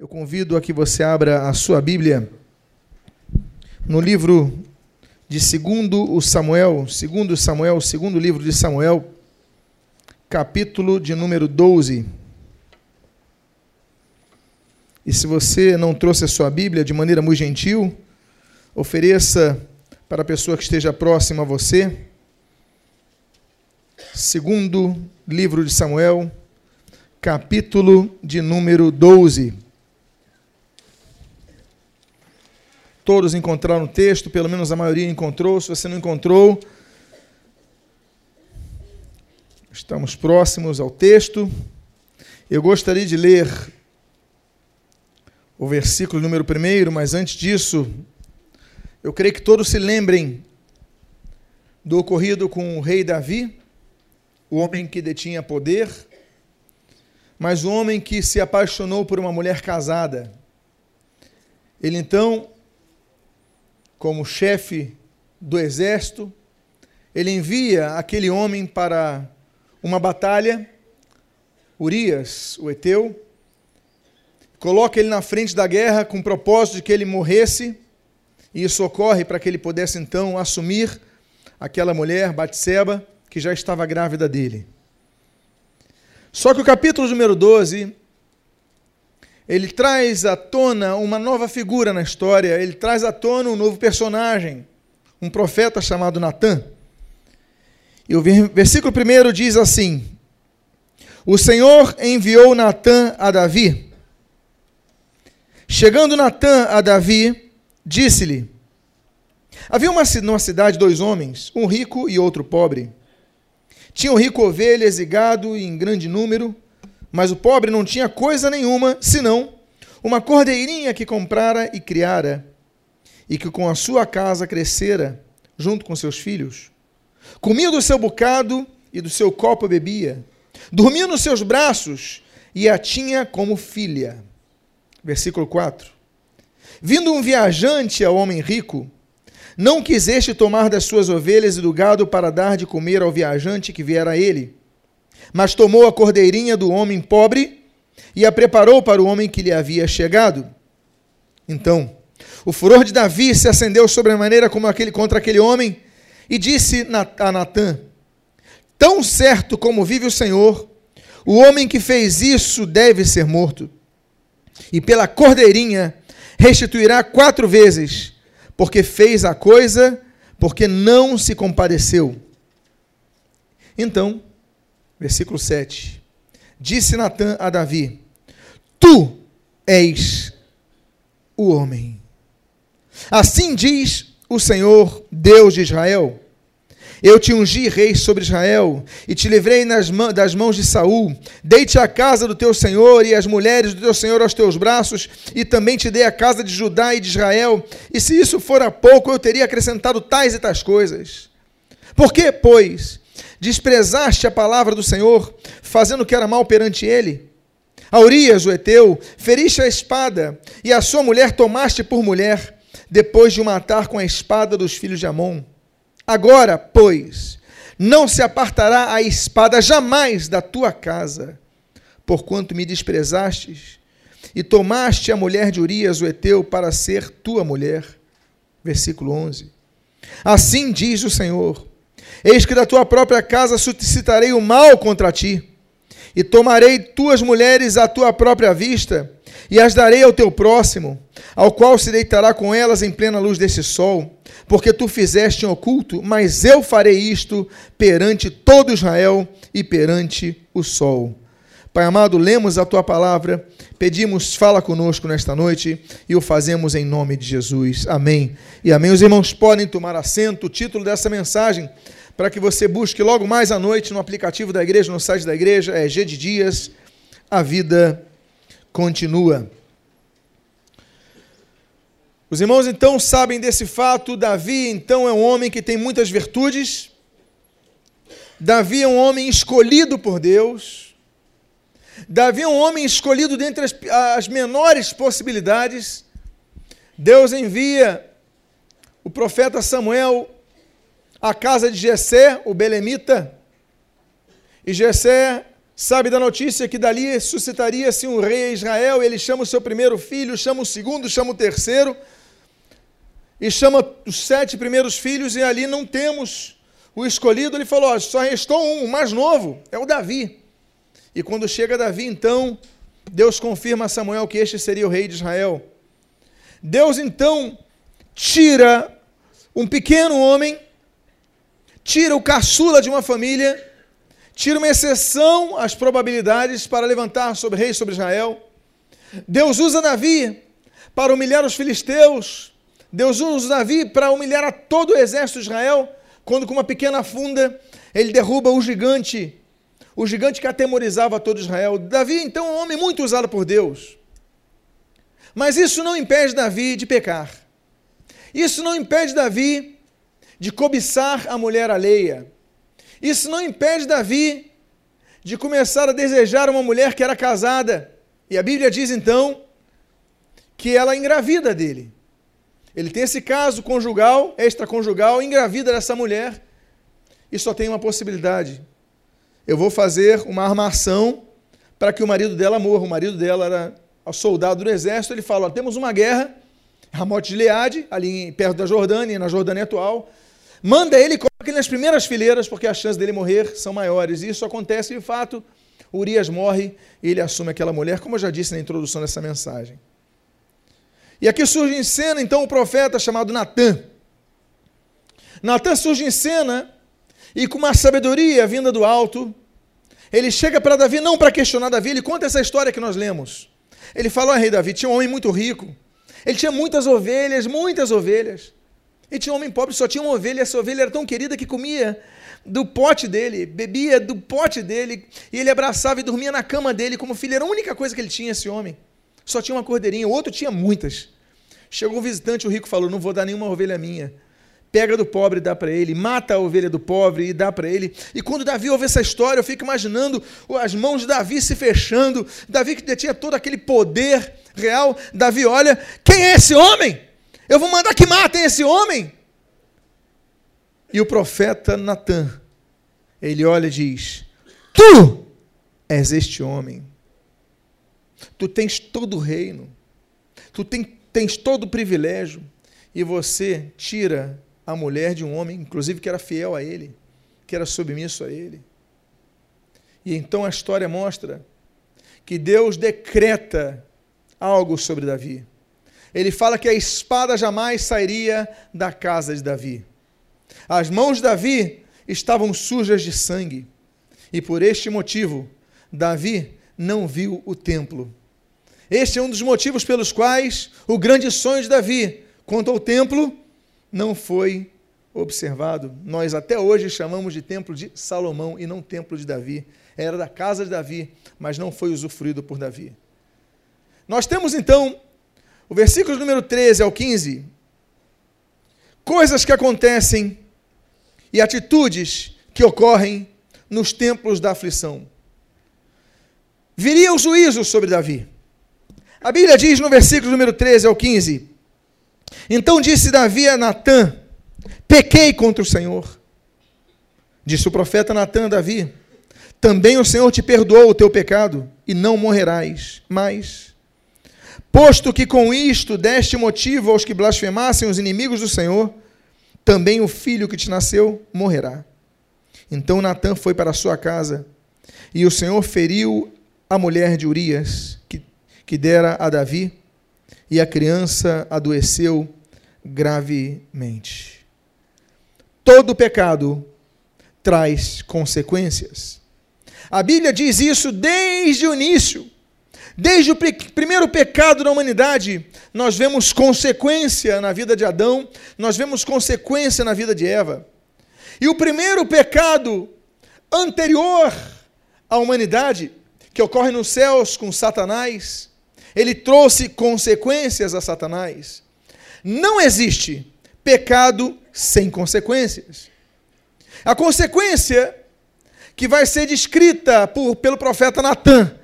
Eu convido a que você abra a sua Bíblia no livro de segundo o Samuel, segundo Samuel, segundo livro de Samuel, capítulo de número 12. E se você não trouxe a sua Bíblia de maneira muito gentil, ofereça para a pessoa que esteja próxima a você. Segundo livro de Samuel, capítulo de número 12. Todos encontraram o texto, pelo menos a maioria encontrou. Se você não encontrou, estamos próximos ao texto. Eu gostaria de ler o versículo número 1, mas antes disso, eu creio que todos se lembrem do ocorrido com o rei Davi, o homem que detinha poder, mas o homem que se apaixonou por uma mulher casada. Ele então como chefe do exército, ele envia aquele homem para uma batalha, Urias, o Eteu, coloca ele na frente da guerra com o propósito de que ele morresse, e isso ocorre para que ele pudesse então assumir aquela mulher, Batseba, que já estava grávida dele. Só que o capítulo número 12 ele traz à tona uma nova figura na história, ele traz à tona um novo personagem, um profeta chamado Natã. E o versículo 1 diz assim: O Senhor enviou Natã a Davi. Chegando Natã a Davi, disse-lhe: Havia uma, numa cidade dois homens, um rico e outro pobre. Tinham rico ovelhas e gado em grande número mas o pobre não tinha coisa nenhuma, senão uma cordeirinha que comprara e criara, e que com a sua casa crescera, junto com seus filhos. Comia do seu bocado e do seu copo bebia. Dormia nos seus braços e a tinha como filha. Versículo 4. Vindo um viajante ao homem rico, não quiseste tomar das suas ovelhas e do gado para dar de comer ao viajante que viera a ele mas tomou a cordeirinha do homem pobre e a preparou para o homem que lhe havia chegado. Então, o furor de Davi se acendeu sobremaneira como aquele, contra aquele homem e disse a Natã: Tão certo como vive o Senhor, o homem que fez isso deve ser morto. E pela cordeirinha restituirá quatro vezes, porque fez a coisa, porque não se compadeceu. Então, Versículo 7. Disse Natã a Davi: Tu és o homem. Assim diz o Senhor, Deus de Israel: Eu te ungi rei sobre Israel e te livrei das mãos de Saul. Dei-te a casa do teu senhor e as mulheres do teu senhor aos teus braços, e também te dei a casa de Judá e de Israel. E se isso fora pouco, eu teria acrescentado tais e tais coisas. Por que, pois, Desprezaste a palavra do Senhor, fazendo o que era mal perante ele. A Urias, o Eteu, feriste a espada, e a sua mulher tomaste por mulher, depois de o matar com a espada dos filhos de Amon. Agora, pois, não se apartará a espada jamais da tua casa, porquanto me desprezastes, e tomaste a mulher de Urias, o Eteu, para ser tua mulher. Versículo 11. Assim diz o Senhor Eis que da tua própria casa suscitarei o mal contra ti, e tomarei tuas mulheres à tua própria vista, e as darei ao teu próximo, ao qual se deitará com elas em plena luz desse sol, porque tu fizeste em oculto, mas eu farei isto perante todo Israel e perante o sol. Pai amado, lemos a tua palavra, pedimos, fala conosco nesta noite e o fazemos em nome de Jesus. Amém. E amém. Os irmãos podem tomar assento. O título dessa mensagem para que você busque logo mais à noite no aplicativo da igreja, no site da igreja, é G de Dias, a vida continua. Os irmãos então sabem desse fato, Davi então é um homem que tem muitas virtudes, Davi é um homem escolhido por Deus, Davi é um homem escolhido dentre as, as menores possibilidades, Deus envia o profeta Samuel a casa de Jessé, o belemita, e Jessé sabe da notícia que dali suscitaria-se um rei a Israel, ele chama o seu primeiro filho, chama o segundo, chama o terceiro, e chama os sete primeiros filhos, e ali não temos o escolhido. Ele falou: só restou um, o mais novo, é o Davi. E quando chega Davi, então, Deus confirma a Samuel que este seria o rei de Israel. Deus então tira um pequeno homem, tira o caçula de uma família, tira uma exceção às probabilidades para levantar sobre rei sobre Israel. Deus usa Davi para humilhar os filisteus. Deus usa Davi para humilhar a todo o exército de Israel, quando com uma pequena funda ele derruba o gigante, o gigante que atemorizava todo Israel. Davi, então, é um homem muito usado por Deus. Mas isso não impede Davi de pecar. Isso não impede Davi de cobiçar a mulher alheia. Isso não impede Davi de começar a desejar uma mulher que era casada. E a Bíblia diz então que ela engravida dele. Ele tem esse caso conjugal, extraconjugal, engravida dessa mulher e só tem uma possibilidade. Eu vou fazer uma armação para que o marido dela morra. O marido dela era soldado do exército. Ele fala: ó, temos uma guerra, Ramote de Leade, ali perto da Jordânia, na Jordânia atual. Manda ele, coloca ele nas primeiras fileiras, porque as chances dele morrer são maiores. E isso acontece de fato. Urias morre e ele assume aquela mulher, como eu já disse na introdução dessa mensagem. E aqui surge em cena, então, o profeta chamado Natã. Natã surge em cena e, com uma sabedoria vinda do alto, ele chega para Davi, não para questionar Davi, ele conta essa história que nós lemos. Ele fala: oh, rei Davi, tinha um homem muito rico, ele tinha muitas ovelhas, muitas ovelhas. E tinha um homem pobre, só tinha uma ovelha, essa ovelha era tão querida que comia do pote dele, bebia do pote dele, e ele abraçava e dormia na cama dele como filho. Era a única coisa que ele tinha, esse homem. Só tinha uma cordeirinha, o outro tinha muitas. Chegou um visitante, o rico falou: Não vou dar nenhuma ovelha minha. Pega do pobre e dá para ele, mata a ovelha do pobre e dá para ele. E quando Davi ouve essa história, eu fico imaginando as mãos de Davi se fechando. Davi que detinha todo aquele poder real. Davi olha: Quem é esse homem? Eu vou mandar que matem esse homem. E o profeta Natan, ele olha e diz: Tu és este homem. Tu tens todo o reino. Tu tens todo o privilégio. E você tira a mulher de um homem, inclusive que era fiel a ele, que era submisso a ele. E então a história mostra que Deus decreta algo sobre Davi ele fala que a espada jamais sairia da casa de Davi. As mãos de Davi estavam sujas de sangue, e por este motivo, Davi não viu o templo. Este é um dos motivos pelos quais o grande sonho de Davi quanto ao templo não foi observado. Nós até hoje chamamos de templo de Salomão e não templo de Davi. Era da casa de Davi, mas não foi usufruído por Davi. Nós temos então o versículo número 13 ao 15. Coisas que acontecem e atitudes que ocorrem nos templos da aflição. Viria o juízo sobre Davi. A Bíblia diz no versículo número 13 ao 15: Então disse Davi a Natã: Pequei contra o Senhor. Disse o profeta Natã a Davi: Também o Senhor te perdoou o teu pecado, e não morrerás. Mas Posto que com isto deste motivo aos que blasfemassem os inimigos do Senhor, também o filho que te nasceu morrerá. Então Natã foi para sua casa, e o Senhor feriu a mulher de Urias, que, que dera a Davi, e a criança adoeceu gravemente. Todo pecado traz consequências. A Bíblia diz isso desde o início. Desde o primeiro pecado da humanidade, nós vemos consequência na vida de Adão, nós vemos consequência na vida de Eva. E o primeiro pecado anterior à humanidade, que ocorre nos céus com Satanás, ele trouxe consequências a Satanás. Não existe pecado sem consequências. A consequência que vai ser descrita por, pelo profeta Natan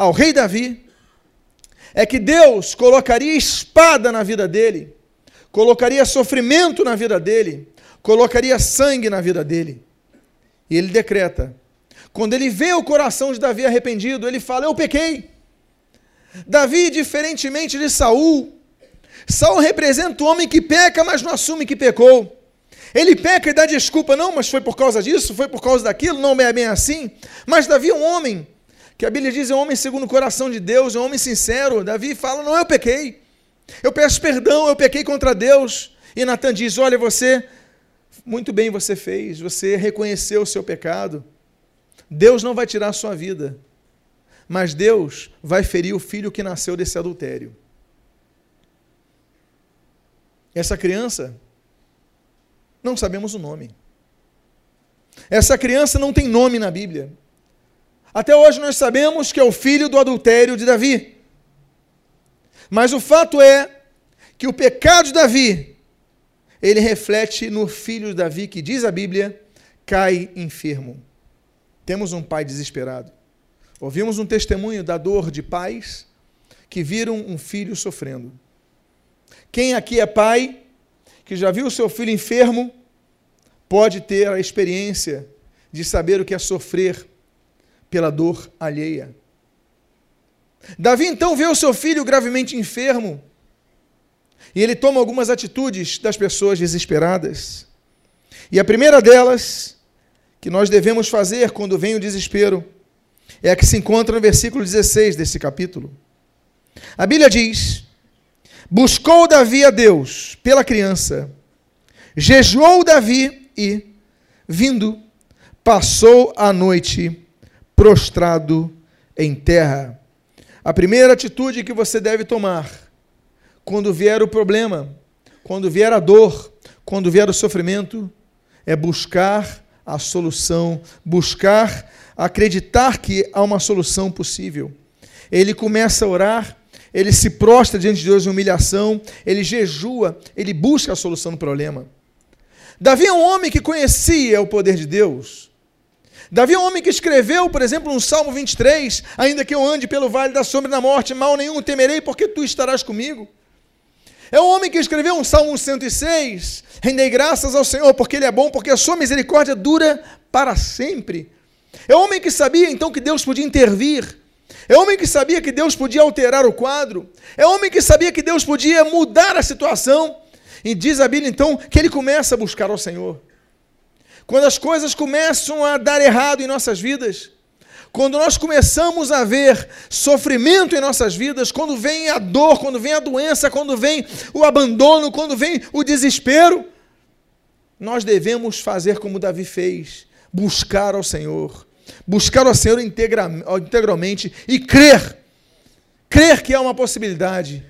ao rei Davi é que Deus colocaria espada na vida dele, colocaria sofrimento na vida dele, colocaria sangue na vida dele. E ele decreta: quando ele vê o coração de Davi arrependido, ele fala: Eu pequei. Davi, diferentemente de Saul, Saul representa o homem que peca, mas não assume que pecou. Ele peca e dá desculpa, não, mas foi por causa disso, foi por causa daquilo, não é bem assim. Mas Davi é um homem, que a Bíblia diz é um homem segundo o coração de Deus, é um homem sincero. Davi fala: Não, eu pequei. Eu peço perdão, eu pequei contra Deus. E Natan diz: Olha, você, muito bem você fez, você reconheceu o seu pecado. Deus não vai tirar a sua vida, mas Deus vai ferir o filho que nasceu desse adultério. Essa criança, não sabemos o nome. Essa criança não tem nome na Bíblia. Até hoje nós sabemos que é o filho do adultério de Davi. Mas o fato é que o pecado de Davi, ele reflete no filho de Davi, que diz a Bíblia, cai enfermo. Temos um pai desesperado. Ouvimos um testemunho da dor de pais que viram um filho sofrendo. Quem aqui é pai, que já viu seu filho enfermo, pode ter a experiência de saber o que é sofrer pela dor alheia. Davi então vê o seu filho gravemente enfermo e ele toma algumas atitudes das pessoas desesperadas. E a primeira delas, que nós devemos fazer quando vem o desespero, é a que se encontra no versículo 16 desse capítulo. A Bíblia diz: Buscou Davi a Deus pela criança, jejuou Davi e, vindo, passou a noite prostrado em terra. A primeira atitude que você deve tomar quando vier o problema, quando vier a dor, quando vier o sofrimento, é buscar a solução, buscar acreditar que há uma solução possível. Ele começa a orar, ele se prostra diante de Deus em humilhação, ele jejua, ele busca a solução do problema. Davi é um homem que conhecia o poder de Deus. Davi é um homem que escreveu, por exemplo, no Salmo 23, ainda que eu ande pelo vale da sombra da morte, mal nenhum temerei, porque tu estarás comigo. É um homem que escreveu um Salmo 106, rendei graças ao Senhor, porque Ele é bom, porque a sua misericórdia dura para sempre. É um homem que sabia então que Deus podia intervir. É um homem que sabia que Deus podia alterar o quadro. É um homem que sabia que Deus podia mudar a situação. E diz a Bíblia então que ele começa a buscar ao Senhor. Quando as coisas começam a dar errado em nossas vidas, quando nós começamos a ver sofrimento em nossas vidas, quando vem a dor, quando vem a doença, quando vem o abandono, quando vem o desespero, nós devemos fazer como Davi fez, buscar ao Senhor, buscar ao Senhor integra, integralmente e crer, crer que há uma possibilidade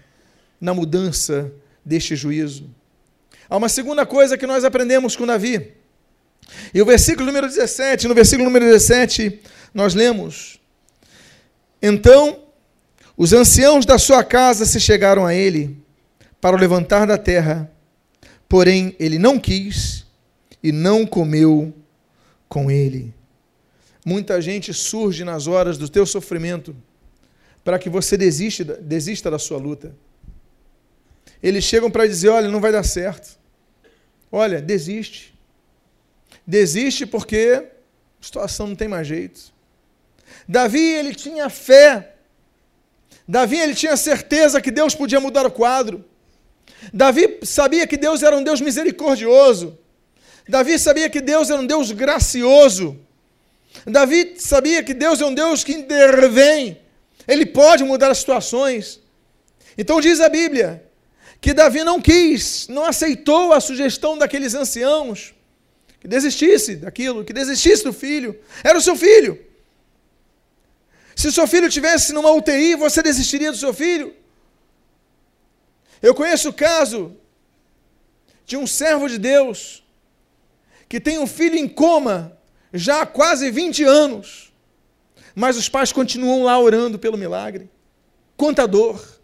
na mudança deste juízo. Há uma segunda coisa que nós aprendemos com Davi. E o versículo número 17, no versículo número 17, nós lemos: Então os anciãos da sua casa se chegaram a ele para o levantar da terra, porém ele não quis e não comeu com ele. Muita gente surge nas horas do teu sofrimento para que você desiste, desista da sua luta. Eles chegam para dizer: olha, não vai dar certo. Olha, desiste. Desiste porque a situação não tem mais jeito. Davi, ele tinha fé. Davi, ele tinha certeza que Deus podia mudar o quadro. Davi sabia que Deus era um Deus misericordioso. Davi sabia que Deus era um Deus gracioso. Davi sabia que Deus é um Deus que intervém. Ele pode mudar as situações. Então diz a Bíblia que Davi não quis, não aceitou a sugestão daqueles anciãos que desistisse daquilo, que desistisse do filho. Era o seu filho. Se seu filho tivesse numa UTI, você desistiria do seu filho? Eu conheço o caso de um servo de Deus que tem um filho em coma já há quase 20 anos, mas os pais continuam lá orando pelo milagre. Quanta dor,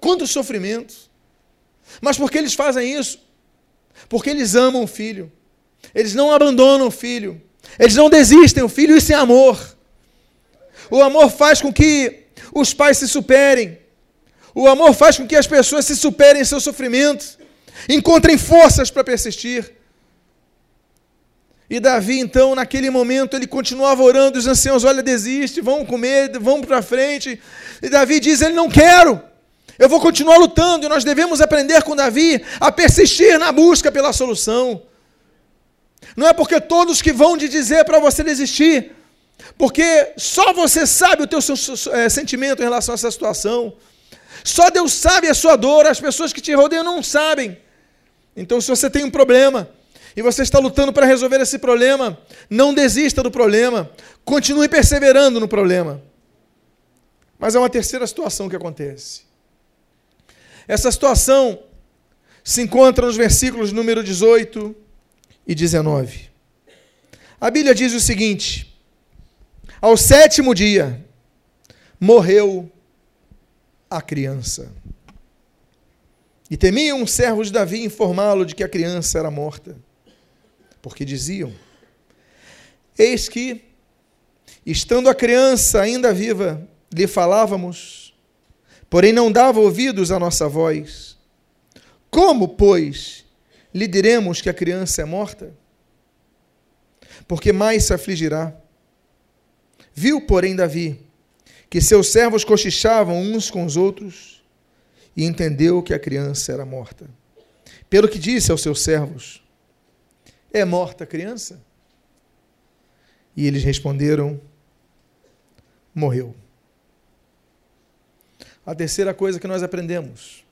quanto sofrimento. Mas por que eles fazem isso? Porque eles amam o filho. Eles não abandonam o filho. Eles não desistem. O filho, isso é amor. O amor faz com que os pais se superem. O amor faz com que as pessoas se superem em seu sofrimento. Encontrem forças para persistir. E Davi, então, naquele momento, ele continuava orando, os anciãos, olha, desiste, vamos comer, vamos para frente. E Davi diz, ele não quero, eu vou continuar lutando. E nós devemos aprender com Davi a persistir na busca pela solução. Não é porque todos que vão te dizer para você desistir, porque só você sabe o teu é, sentimento em relação a essa situação. Só Deus sabe a sua dor, as pessoas que te rodeiam não sabem. Então, se você tem um problema, e você está lutando para resolver esse problema, não desista do problema, continue perseverando no problema. Mas há uma terceira situação que acontece. Essa situação se encontra nos versículos número 18 e 19. A Bíblia diz o seguinte: Ao sétimo dia morreu a criança. E temiam os servos de Davi informá-lo de que a criança era morta porque diziam: Eis que, estando a criança ainda viva, lhe falávamos, porém não dava ouvidos à nossa voz. Como, pois, lhe diremos que a criança é morta? Porque mais se afligirá. Viu, porém, Davi, que seus servos cochichavam uns com os outros, e entendeu que a criança era morta. Pelo que disse aos seus servos: é morta a criança? E eles responderam: Morreu. A terceira coisa que nós aprendemos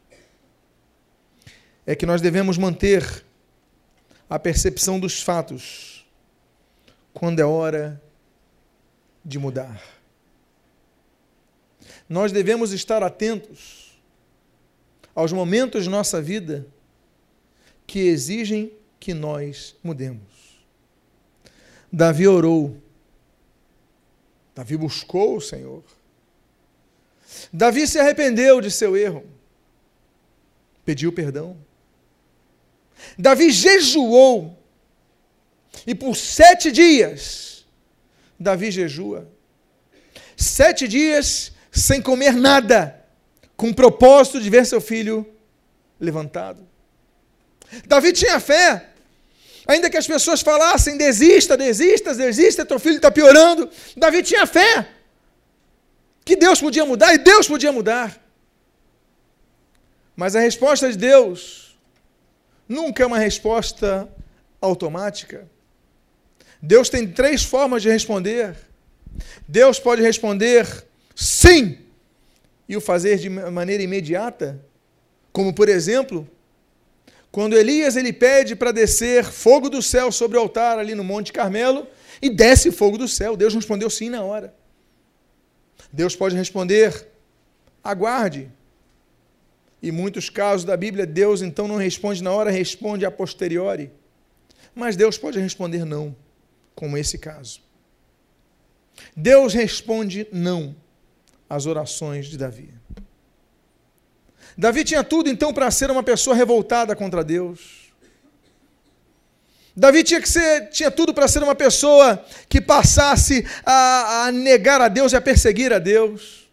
é que nós devemos manter a percepção dos fatos quando é hora de mudar. Nós devemos estar atentos aos momentos de nossa vida que exigem que nós mudemos. Davi orou. Davi buscou o Senhor. Davi se arrependeu de seu erro. Pediu perdão. Davi jejuou. E por sete dias, Davi jejua. Sete dias sem comer nada, com o propósito de ver seu filho levantado. Davi tinha fé. Ainda que as pessoas falassem, desista, desista, desista, teu filho está piorando. Davi tinha fé que Deus podia mudar e Deus podia mudar. Mas a resposta de Deus nunca é uma resposta automática. Deus tem três formas de responder. Deus pode responder sim e o fazer de maneira imediata, como por exemplo, quando Elias ele pede para descer fogo do céu sobre o altar ali no Monte Carmelo, e desce fogo do céu. Deus respondeu sim na hora. Deus pode responder: aguarde. Em muitos casos da Bíblia, Deus então não responde na hora, responde a posteriori. Mas Deus pode responder não, como esse caso. Deus responde não às orações de Davi. Davi tinha tudo então para ser uma pessoa revoltada contra Deus. Davi tinha, que ser, tinha tudo para ser uma pessoa que passasse a, a negar a Deus e a perseguir a Deus,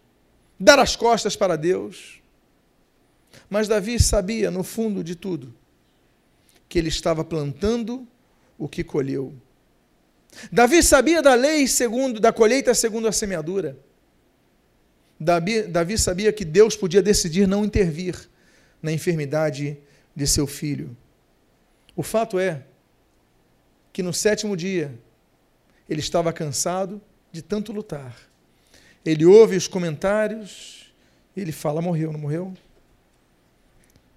dar as costas para Deus. Mas Davi sabia, no fundo de tudo, que ele estava plantando o que colheu. Davi sabia da lei segundo, da colheita segundo a semeadura. Davi, Davi sabia que Deus podia decidir não intervir na enfermidade de seu filho. O fato é que no sétimo dia ele estava cansado de tanto lutar. Ele ouve os comentários, ele fala: morreu, não morreu?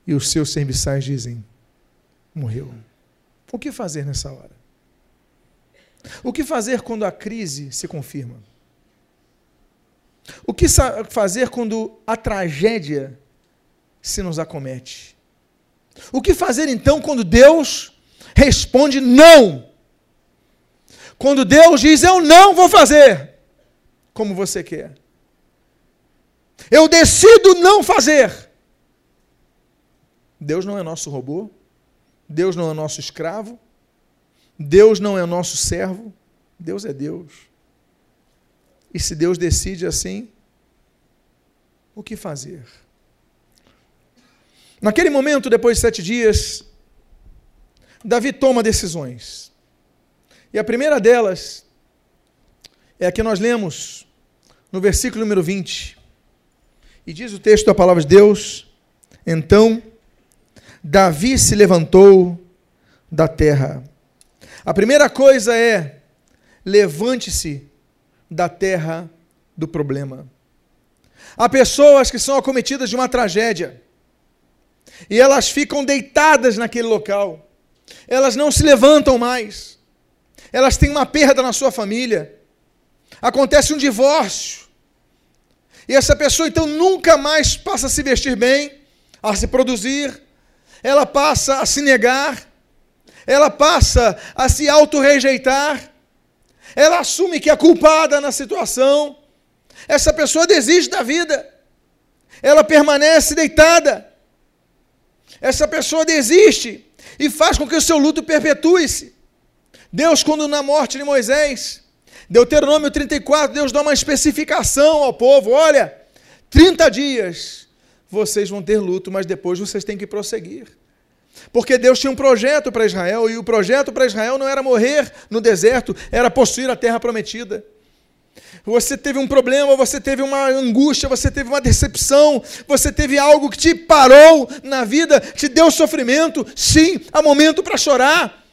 E os seus serviçais dizem: morreu. O que fazer nessa hora? O que fazer quando a crise se confirma? O que fazer quando a tragédia se nos acomete? O que fazer então quando Deus responde não? Quando Deus diz eu não vou fazer como você quer. Eu decido não fazer. Deus não é nosso robô. Deus não é nosso escravo. Deus não é nosso servo. Deus é Deus. E se Deus decide assim, o que fazer? Naquele momento, depois de sete dias, Davi toma decisões. E a primeira delas é a que nós lemos no versículo número 20. E diz o texto da palavra de Deus: Então Davi se levantou da terra. A primeira coisa é: levante-se da terra do problema. Há pessoas que são acometidas de uma tragédia e elas ficam deitadas naquele local, elas não se levantam mais, elas têm uma perda na sua família, acontece um divórcio, e essa pessoa então nunca mais passa a se vestir bem, a se produzir, ela passa a se negar, ela passa a se auto-rejeitar, ela assume que é culpada na situação, essa pessoa desiste da vida, ela permanece deitada, essa pessoa desiste e faz com que o seu luto perpetue-se. Deus, quando na morte de Moisés, Deuteronômio 34, Deus dá uma especificação ao povo: olha, 30 dias vocês vão ter luto, mas depois vocês têm que prosseguir. Porque Deus tinha um projeto para Israel, e o projeto para Israel não era morrer no deserto, era possuir a terra prometida. Você teve um problema, você teve uma angústia, você teve uma decepção, você teve algo que te parou na vida, te deu sofrimento. Sim, há momento para chorar,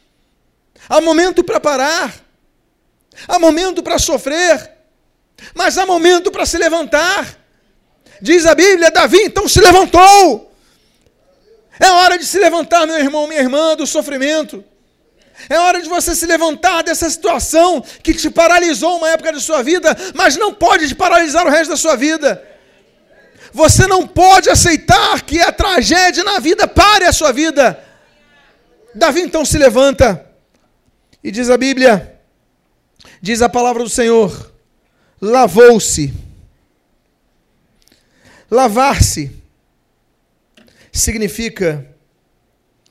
há momento para parar, há momento para sofrer, mas há momento para se levantar. Diz a Bíblia: Davi então se levantou. É hora de se levantar, meu irmão, minha irmã, do sofrimento. É hora de você se levantar dessa situação que te paralisou uma época da sua vida, mas não pode te paralisar o resto da sua vida. Você não pode aceitar que a tragédia na vida pare a sua vida. Davi então se levanta e diz a Bíblia, diz a palavra do Senhor: lavou-se. Lavar-se significa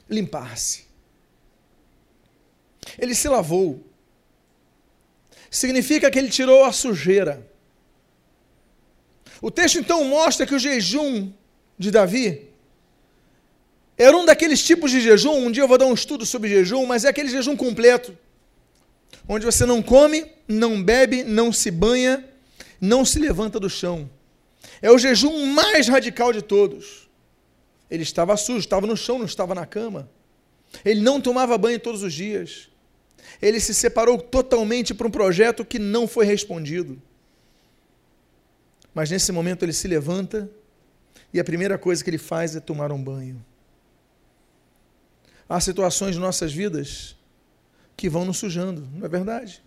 limpar-se. Ele se lavou. Significa que ele tirou a sujeira. O texto então mostra que o jejum de Davi era um daqueles tipos de jejum. Um dia eu vou dar um estudo sobre jejum, mas é aquele jejum completo, onde você não come, não bebe, não se banha, não se levanta do chão. É o jejum mais radical de todos. Ele estava sujo, estava no chão, não estava na cama. Ele não tomava banho todos os dias. Ele se separou totalmente para um projeto que não foi respondido. Mas nesse momento ele se levanta e a primeira coisa que ele faz é tomar um banho. Há situações em nossas vidas que vão nos sujando, não é verdade?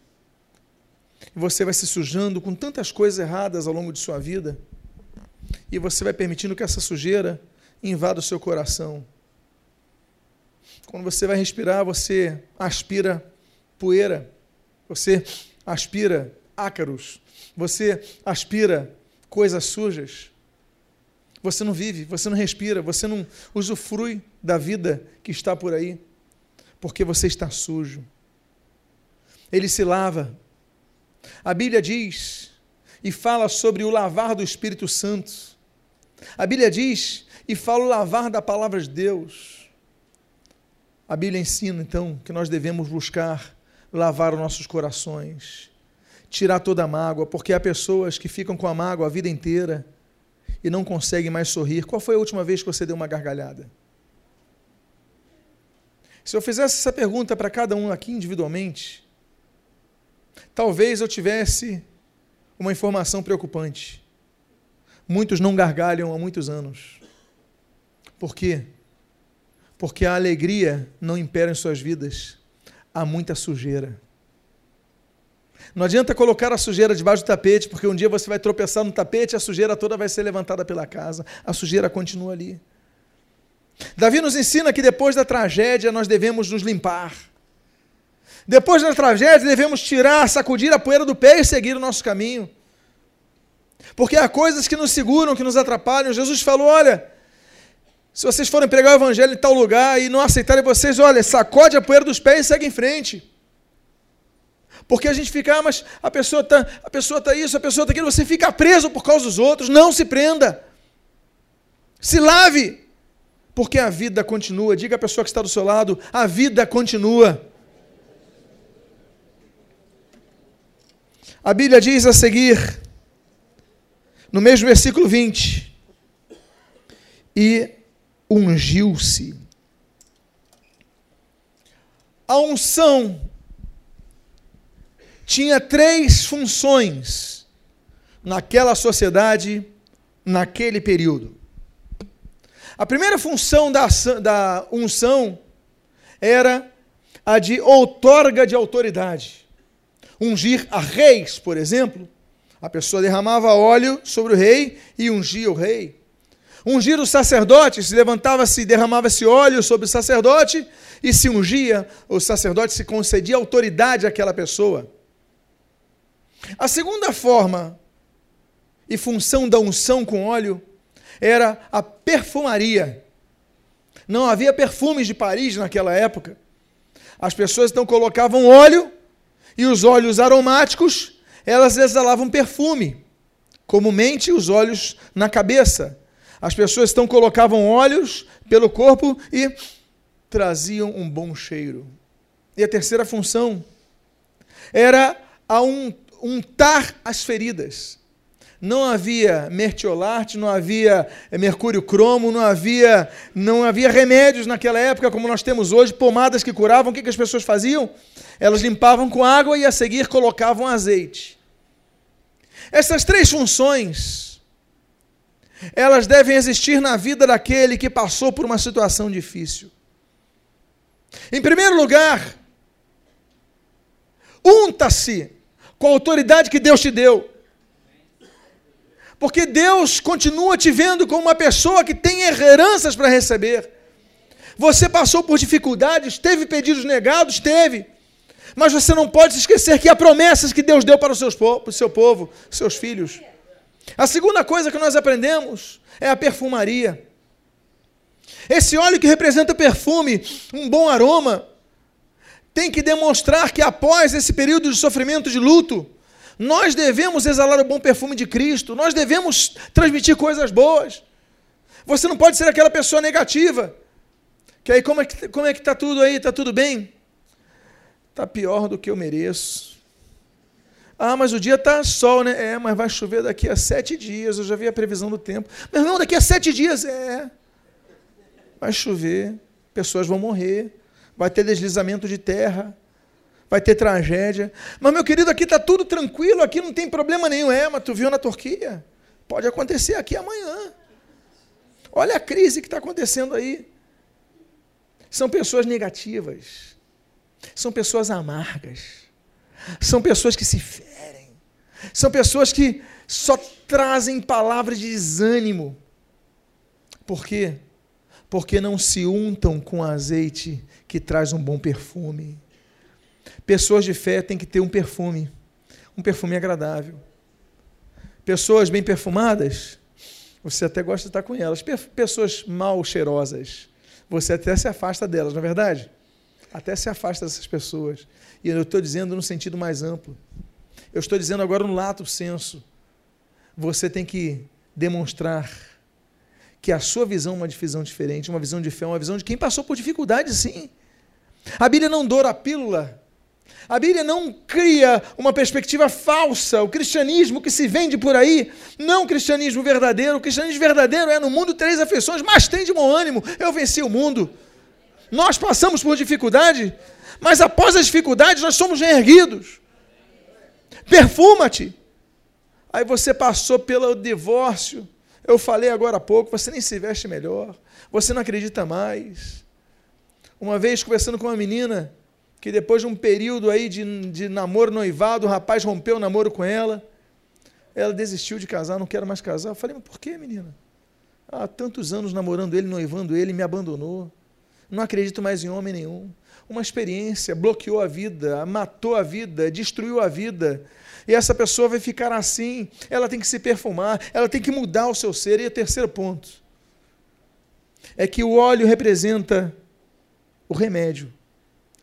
E você vai se sujando com tantas coisas erradas ao longo de sua vida, e você vai permitindo que essa sujeira invada o seu coração. Quando você vai respirar, você aspira poeira, você aspira ácaros, você aspira coisas sujas. Você não vive, você não respira, você não usufrui da vida que está por aí, porque você está sujo. Ele se lava. A Bíblia diz e fala sobre o lavar do Espírito Santo. A Bíblia diz e fala o lavar da palavra de Deus. A Bíblia ensina, então, que nós devemos buscar lavar os nossos corações, tirar toda a mágoa, porque há pessoas que ficam com a mágoa a vida inteira e não conseguem mais sorrir. Qual foi a última vez que você deu uma gargalhada? Se eu fizesse essa pergunta para cada um aqui individualmente, talvez eu tivesse uma informação preocupante. Muitos não gargalham há muitos anos. Por quê? Porque a alegria não impera em suas vidas, há muita sujeira. Não adianta colocar a sujeira debaixo do tapete, porque um dia você vai tropeçar no tapete e a sujeira toda vai ser levantada pela casa. A sujeira continua ali. Davi nos ensina que depois da tragédia nós devemos nos limpar. Depois da tragédia devemos tirar, sacudir a poeira do pé e seguir o nosso caminho. Porque há coisas que nos seguram, que nos atrapalham. Jesus falou: olha, se vocês forem pregar o evangelho em tal lugar e não aceitarem vocês, olha, sacode a poeira dos pés e segue em frente. Porque a gente fica, ah, mas a pessoa está a pessoa tá isso, a pessoa está aquilo, você fica preso por causa dos outros. Não se prenda. Se lave. Porque a vida continua. Diga à pessoa que está do seu lado, a vida continua. A Bíblia diz a seguir, no mesmo versículo 20: E ungiu-se. A unção tinha três funções naquela sociedade, naquele período. A primeira função da, da unção era a de outorga de autoridade. Ungir a reis, por exemplo, a pessoa derramava óleo sobre o rei e ungia o rei. Ungir os sacerdotes, levantava-se, derramava-se óleo sobre o sacerdote e se ungia, o sacerdote se concedia autoridade àquela pessoa. A segunda forma e função da unção com óleo era a perfumaria. Não havia perfumes de Paris naquela época. As pessoas então colocavam óleo e os óleos aromáticos, elas exalavam perfume. Comumente os óleos na cabeça. As pessoas então colocavam óleos pelo corpo e traziam um bom cheiro. E a terceira função era a untar as feridas não havia mertiolate, não havia mercúrio cromo, não havia, não havia remédios naquela época como nós temos hoje, pomadas que curavam. O que, que as pessoas faziam? Elas limpavam com água e a seguir colocavam azeite. Essas três funções, elas devem existir na vida daquele que passou por uma situação difícil. Em primeiro lugar, unta-se com a autoridade que Deus te deu. Porque Deus continua te vendo como uma pessoa que tem heranças para receber. Você passou por dificuldades, teve pedidos negados, teve. Mas você não pode se esquecer que há promessas que Deus deu para o, para o seu povo, seus filhos. A segunda coisa que nós aprendemos é a perfumaria. Esse óleo que representa perfume, um bom aroma, tem que demonstrar que após esse período de sofrimento, de luto, nós devemos exalar o bom perfume de Cristo, nós devemos transmitir coisas boas. Você não pode ser aquela pessoa negativa. Que aí, como é que como é está tudo aí? Está tudo bem? Está pior do que eu mereço. Ah, mas o dia está sol, né? É, mas vai chover daqui a sete dias. Eu já vi a previsão do tempo. Mas não, daqui a sete dias. É. Vai chover, pessoas vão morrer, vai ter deslizamento de terra vai ter tragédia. Mas, meu querido, aqui está tudo tranquilo, aqui não tem problema nenhum. É, mas tu viu na Turquia? Pode acontecer aqui amanhã. Olha a crise que está acontecendo aí. São pessoas negativas. São pessoas amargas. São pessoas que se ferem. São pessoas que só trazem palavras de desânimo. Por quê? Porque não se untam com azeite que traz um bom perfume. Pessoas de fé têm que ter um perfume, um perfume agradável. Pessoas bem perfumadas, você até gosta de estar com elas. Pessoas mal cheirosas, você até se afasta delas, não é verdade? Até se afasta dessas pessoas. E eu estou dizendo no sentido mais amplo. Eu estou dizendo agora no lato senso. Você tem que demonstrar que a sua visão é uma visão diferente, uma visão de fé, uma visão de quem passou por dificuldade, sim. A Bíblia não doura a pílula a Bíblia não cria uma perspectiva falsa, o cristianismo que se vende por aí, não o cristianismo verdadeiro. O cristianismo verdadeiro é no mundo três afeições, mas tem de bom ânimo. Eu venci o mundo. Nós passamos por dificuldade, mas após as dificuldades nós somos reerguidos. Perfuma-te. Aí você passou pelo divórcio. Eu falei agora há pouco, você nem se veste melhor, você não acredita mais. Uma vez conversando com uma menina, que depois de um período aí de, de namoro, noivado, o rapaz rompeu o namoro com ela. Ela desistiu de casar, não quero mais casar. Eu falei, mas por que, menina? Há tantos anos namorando ele, noivando ele, me abandonou. Não acredito mais em homem nenhum. Uma experiência bloqueou a vida, matou a vida, destruiu a vida. E essa pessoa vai ficar assim. Ela tem que se perfumar, ela tem que mudar o seu ser. E o terceiro ponto é que o óleo representa o remédio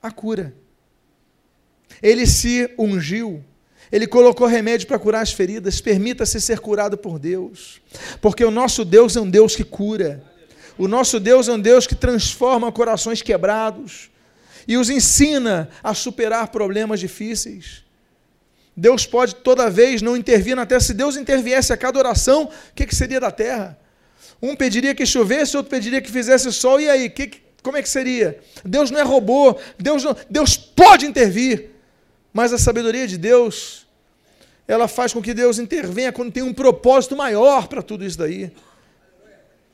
a cura. Ele se ungiu, ele colocou remédio para curar as feridas. Permita-se ser curado por Deus, porque o nosso Deus é um Deus que cura. O nosso Deus é um Deus que transforma corações quebrados e os ensina a superar problemas difíceis. Deus pode toda vez não intervir na terra. Se Deus interviesse a cada oração, o que, seria da terra? Um pediria que chovesse, outro pediria que fizesse sol, e aí? Que, como é que seria? Deus não é robô, Deus, não, Deus pode intervir, mas a sabedoria de Deus, ela faz com que Deus intervenha quando tem um propósito maior para tudo isso daí.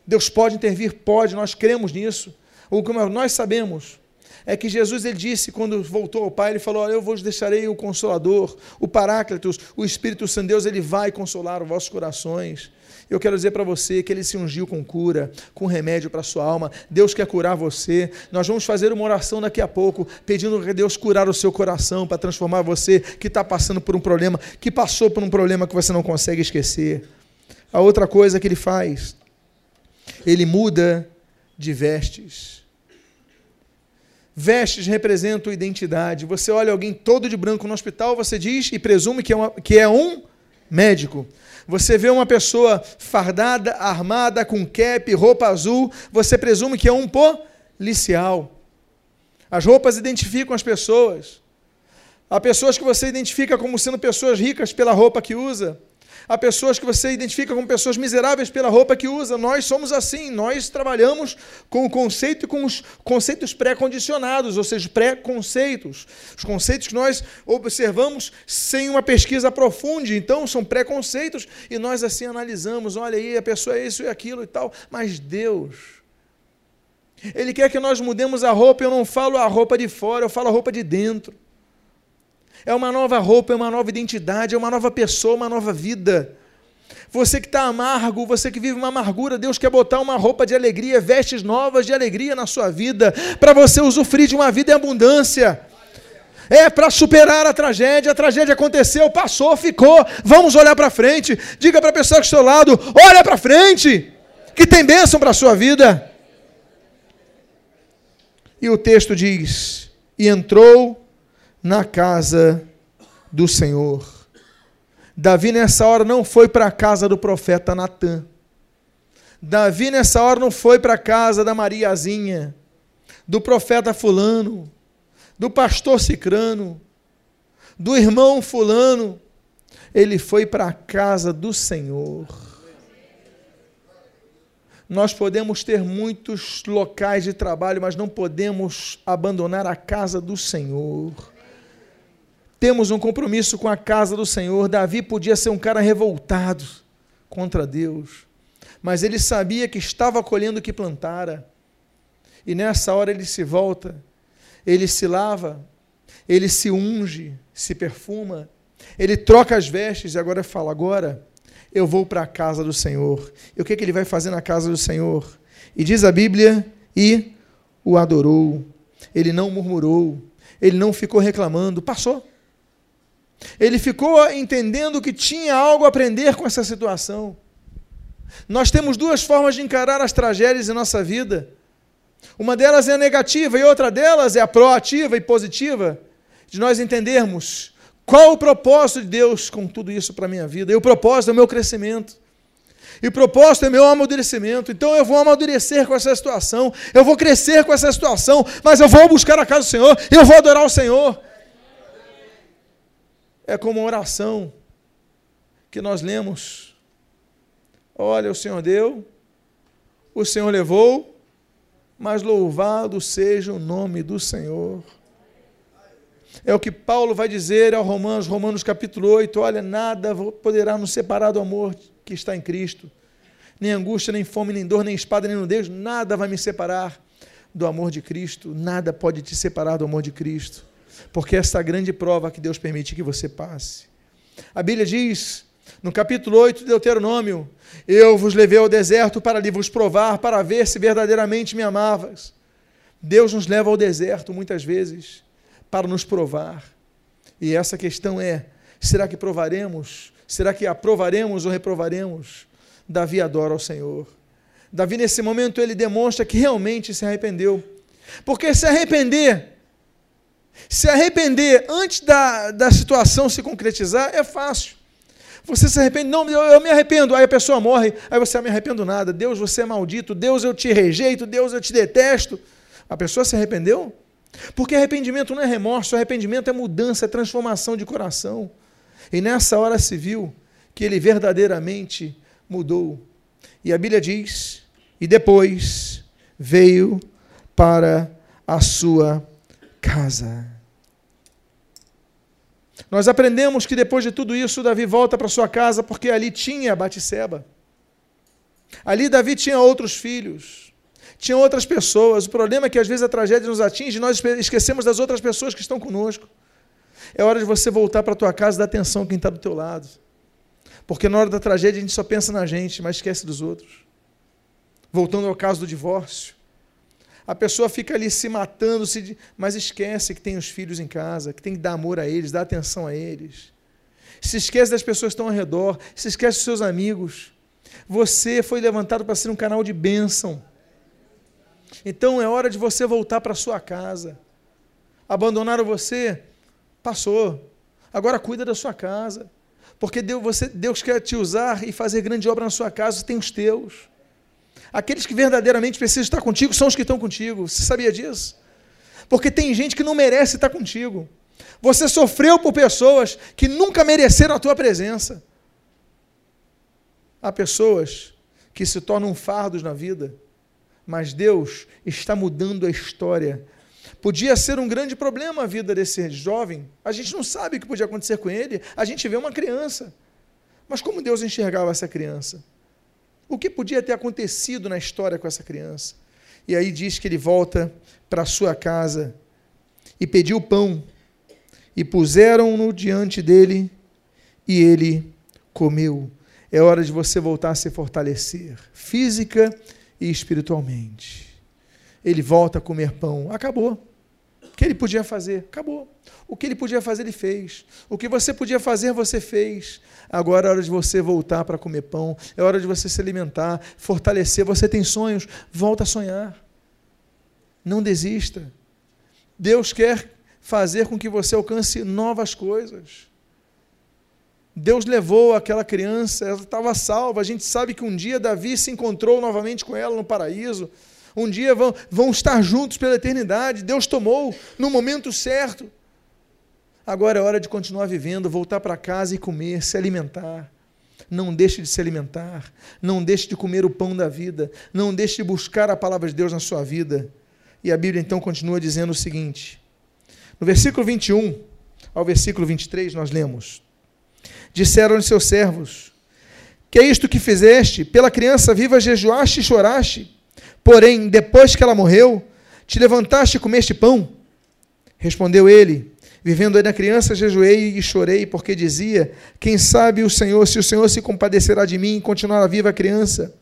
Deus pode intervir, pode, nós cremos nisso. O que nós sabemos é que Jesus ele disse quando voltou ao Pai, ele falou: "Eu vos deixarei o consolador, o Paráclitos, o Espírito Santo Deus, ele vai consolar os vossos corações". Eu quero dizer para você que ele se ungiu com cura, com remédio para a sua alma. Deus quer curar você. Nós vamos fazer uma oração daqui a pouco, pedindo que Deus curar o seu coração para transformar você que está passando por um problema, que passou por um problema que você não consegue esquecer. A outra coisa que ele faz, ele muda de vestes. Vestes representam identidade. Você olha alguém todo de branco no hospital, você diz e presume que é, uma, que é um médico. Você vê uma pessoa fardada, armada, com cap, roupa azul, você presume que é um policial. As roupas identificam as pessoas. Há pessoas que você identifica como sendo pessoas ricas pela roupa que usa. Há pessoas que você identifica como pessoas miseráveis pela roupa que usa. Nós somos assim, nós trabalhamos com o conceito e com os conceitos pré-condicionados, ou seja, pré-conceitos. Os conceitos que nós observamos sem uma pesquisa profunda, então são pré-conceitos e nós assim analisamos, olha aí, a pessoa é isso e aquilo e tal, mas Deus ele quer que nós mudemos a roupa, eu não falo a roupa de fora, eu falo a roupa de dentro. É uma nova roupa, é uma nova identidade, é uma nova pessoa, uma nova vida. Você que está amargo, você que vive uma amargura, Deus quer botar uma roupa de alegria, vestes novas de alegria na sua vida, para você usufruir de uma vida em abundância. É para superar a tragédia. A tragédia aconteceu, passou, ficou. Vamos olhar para frente. Diga para a pessoa que está ao seu lado: olha para frente, que tem bênção para a sua vida. E o texto diz: E entrou na casa do Senhor. Davi, nessa hora, não foi para a casa do profeta Natã. Davi, nessa hora, não foi para a casa da Mariazinha, do profeta Fulano, do pastor Cicrano, do irmão Fulano. Ele foi para a casa do Senhor. Nós podemos ter muitos locais de trabalho, mas não podemos abandonar a casa do Senhor temos um compromisso com a casa do Senhor. Davi podia ser um cara revoltado contra Deus, mas ele sabia que estava colhendo o que plantara. E nessa hora ele se volta, ele se lava, ele se unge, se perfuma, ele troca as vestes e agora fala: agora eu vou para a casa do Senhor. E o que, que ele vai fazer na casa do Senhor? E diz a Bíblia: e o adorou. Ele não murmurou, ele não ficou reclamando, passou. Ele ficou entendendo que tinha algo a aprender com essa situação. Nós temos duas formas de encarar as tragédias em nossa vida. Uma delas é a negativa e outra delas é a proativa e positiva, de nós entendermos qual o propósito de Deus com tudo isso para a minha vida. E o propósito é o meu crescimento. E o propósito é meu amadurecimento. Então eu vou amadurecer com essa situação, eu vou crescer com essa situação, mas eu vou buscar a casa do Senhor, eu vou adorar o Senhor é como uma oração que nós lemos. Olha, o Senhor deu, o Senhor levou, mas louvado seja o nome do Senhor. É o que Paulo vai dizer ao Romanos, Romanos capítulo 8, olha, nada poderá nos separar do amor que está em Cristo. Nem angústia, nem fome, nem dor, nem espada, nem nudez, nada vai me separar do amor de Cristo, nada pode te separar do amor de Cristo porque essa é a grande prova que Deus permite que você passe. A Bíblia diz, no capítulo 8 de Deuteronômio: Eu vos levei ao deserto para ali vos provar, para ver se verdadeiramente me amavas. Deus nos leva ao deserto muitas vezes para nos provar. E essa questão é: será que provaremos? Será que aprovaremos ou reprovaremos? Davi adora ao Senhor. Davi, nesse momento, ele demonstra que realmente se arrependeu. Porque se arrepender se arrepender antes da, da situação se concretizar é fácil. Você se arrepende, não, eu, eu, me arrependo, aí a pessoa morre, aí você não me arrependo nada. Deus, você é maldito, Deus, eu te rejeito, Deus, eu te detesto. A pessoa se arrependeu? Porque arrependimento não é remorso, arrependimento é mudança, é transformação de coração. E nessa hora se viu que ele verdadeiramente mudou. E a Bíblia diz: e depois veio para a sua casa. Nós aprendemos que depois de tudo isso, Davi volta para sua casa porque ali tinha Batisseba. Ali Davi tinha outros filhos, tinha outras pessoas. O problema é que às vezes a tragédia nos atinge e nós esquecemos das outras pessoas que estão conosco. É hora de você voltar para a tua casa e dar atenção a quem está do teu lado. Porque na hora da tragédia a gente só pensa na gente, mas esquece dos outros. Voltando ao caso do divórcio. A pessoa fica ali se matando, se, mas esquece que tem os filhos em casa, que tem que dar amor a eles, dar atenção a eles. Se esquece das pessoas que estão ao redor, se esquece dos seus amigos. Você foi levantado para ser um canal de bênção. Então é hora de você voltar para sua casa. Abandonaram você? Passou. Agora cuida da sua casa. Porque Deus, Deus quer te usar e fazer grande obra na sua casa, tem os teus. Aqueles que verdadeiramente precisam estar contigo são os que estão contigo. Você sabia disso? Porque tem gente que não merece estar contigo. Você sofreu por pessoas que nunca mereceram a tua presença. Há pessoas que se tornam fardos na vida, mas Deus está mudando a história. Podia ser um grande problema a vida desse jovem. A gente não sabe o que podia acontecer com ele. A gente vê uma criança. Mas como Deus enxergava essa criança? O que podia ter acontecido na história com essa criança? E aí diz que ele volta para sua casa e pediu pão, e puseram-no diante dele, e ele comeu. É hora de você voltar a se fortalecer, física e espiritualmente. Ele volta a comer pão. Acabou. Que ele podia fazer? Acabou. O que ele podia fazer, ele fez. O que você podia fazer, você fez. Agora é hora de você voltar para comer pão. É hora de você se alimentar, fortalecer. Você tem sonhos? Volta a sonhar. Não desista. Deus quer fazer com que você alcance novas coisas. Deus levou aquela criança, ela estava salva. A gente sabe que um dia Davi se encontrou novamente com ela no paraíso. Um dia vão, vão estar juntos pela eternidade. Deus tomou no momento certo. Agora é hora de continuar vivendo, voltar para casa e comer, se alimentar. Não deixe de se alimentar. Não deixe de comer o pão da vida. Não deixe de buscar a palavra de Deus na sua vida. E a Bíblia então continua dizendo o seguinte: no versículo 21 ao versículo 23, nós lemos: Disseram-lhe seus servos: Que é isto que fizeste? Pela criança viva jejuaste e choraste. Porém, depois que ela morreu, te levantaste e comeste pão? Respondeu ele: Vivendo ainda criança, jejuei e chorei, porque dizia: Quem sabe o Senhor, se o Senhor se compadecerá de mim e continuará viva a criança.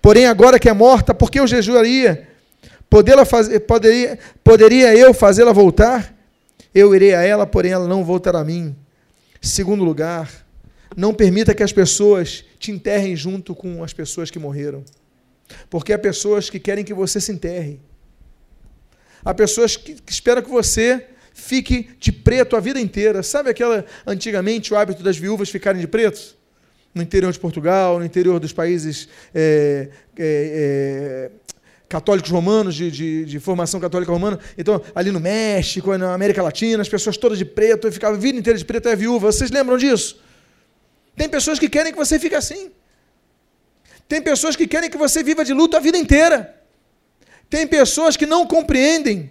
Porém, agora que é morta, por que eu jejuaria? Poderia, poderia eu fazê-la voltar? Eu irei a ela, porém ela não voltará a mim. Segundo lugar, não permita que as pessoas te enterrem junto com as pessoas que morreram. Porque há pessoas que querem que você se enterre. Há pessoas que, esperam que você fique de preto a vida inteira. Sabe aquela, antigamente, o hábito das viúvas ficarem de preto? No interior de Portugal, no interior dos países é, é, é, católicos romanos, de, de, de, formação católica romana. Então, ali no México, na América Latina, as pessoas todas de preto, e ficavam a vida inteira de preto, é viúva. Vocês lembram disso? Tem pessoas que querem que você fique assim. Tem pessoas que querem que você viva de luto a vida inteira. Tem pessoas que não compreendem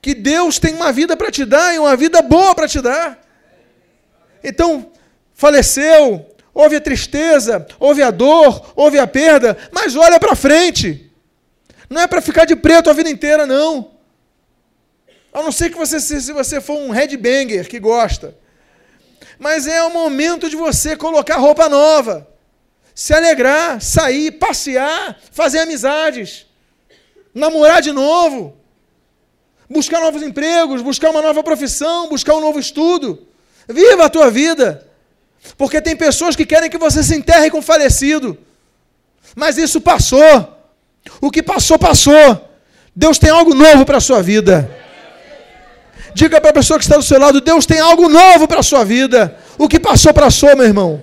que Deus tem uma vida para te dar e uma vida boa para te dar. Então, faleceu, houve a tristeza, houve a dor, houve a perda, mas olha para frente. Não é para ficar de preto a vida inteira, não. A não ser que você, se você for um headbanger que gosta. Mas é o momento de você colocar roupa nova, se alegrar, sair, passear, fazer amizades, namorar de novo buscar novos empregos, buscar uma nova profissão, buscar um novo estudo. Viva a tua vida. Porque tem pessoas que querem que você se enterre com falecido. Mas isso passou. O que passou, passou. Deus tem algo novo para a sua vida. Diga para a pessoa que está do seu lado: Deus tem algo novo para a sua vida. O que passou, passou, meu irmão.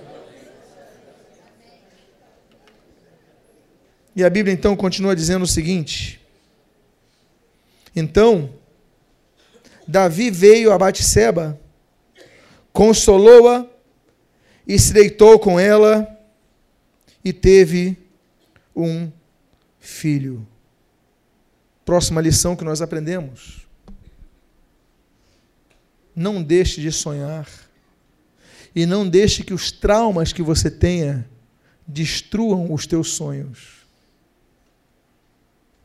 E a Bíblia então continua dizendo o seguinte: Então, Davi veio a Batseba, consolou-a e se deitou com ela e teve um filho. Próxima lição que nós aprendemos. Não deixe de sonhar. E não deixe que os traumas que você tenha destruam os teus sonhos.